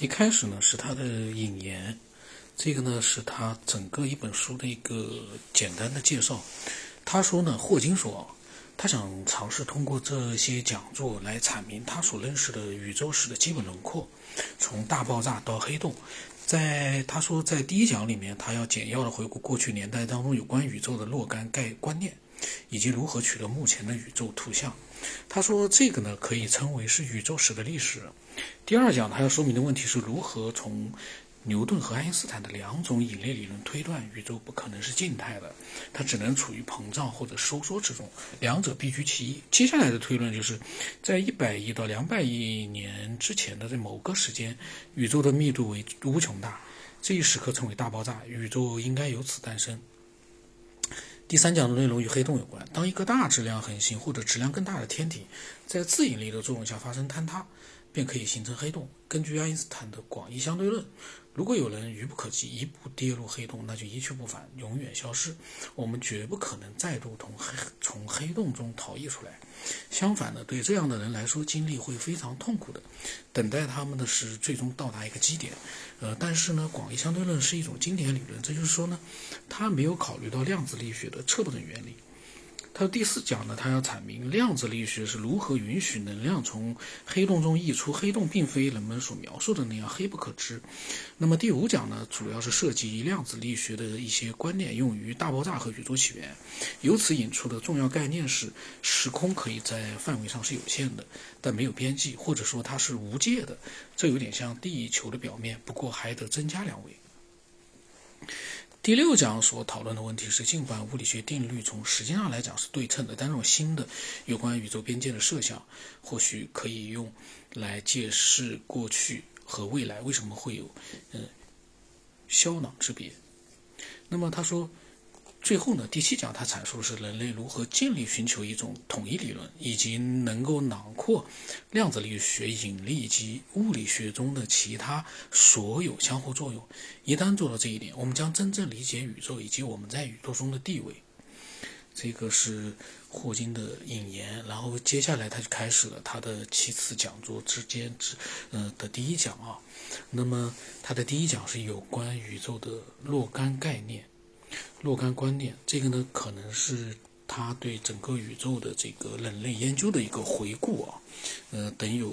一开始呢是他的引言，这个呢是他整个一本书的一个简单的介绍。他说呢，霍金说，他想尝试通过这些讲座来阐明他所认识的宇宙史的基本轮廓，从大爆炸到黑洞。在他说，在第一讲里面，他要简要的回顾过去年代当中有关宇宙的若干概观念。以及如何取得目前的宇宙图像，他说这个呢可以称为是宇宙史的历史。第二讲他要说明的问题是如何从牛顿和爱因斯坦的两种引力理论推断宇宙不可能是静态的，它只能处于膨胀或者收缩之中，两者必居其一。接下来的推论就是在一百亿到两百亿年之前的这某个时间，宇宙的密度为无穷大，这一时刻称为大爆炸，宇宙应该由此诞生。第三讲的内容与黑洞有关。当一个大质量恒星或者质量更大的天体在自引力的作用下发生坍塌，便可以形成黑洞。根据爱因斯坦的广义相对论。如果有人愚不可及，一步跌入黑洞，那就一去不返，永远消失。我们绝不可能再度从黑从黑洞中逃逸出来。相反的，对这样的人来说，经历会非常痛苦的。等待他们的是最终到达一个基点。呃，但是呢，广义相对论是一种经典理论，这就是说呢，它没有考虑到量子力学的测不准原理。它的第四讲呢，它要阐明量子力学是如何允许能量从黑洞中溢出。黑洞并非人们所描述的那样黑不可知。那么第五讲呢，主要是涉及量子力学的一些观念，用于大爆炸和宇宙起源。由此引出的重要概念是：时空可以在范围上是有限的，但没有边际，或者说它是无界的。这有点像地球的表面，不过还得增加两维。第六讲所讨论的问题是，尽管物理学定律从时间上来讲是对称的，但这种新的有关宇宙边界的设想，或许可以用来解释过去和未来为什么会有嗯消囊之别。那么他说。最后呢，第七讲他阐述的是人类如何尽力寻求一种统一理论，以及能够囊括量子力学、引力以及物理学中的其他所有相互作用。一旦做到这一点，我们将真正理解宇宙以及我们在宇宙中的地位。这个是霍金的引言，然后接下来他就开始了他的七次讲座之间之呃的第一讲啊。那么他的第一讲是有关宇宙的若干概念。若干观点，这个呢可能是他对整个宇宙的这个人类研究的一个回顾啊，呃，等有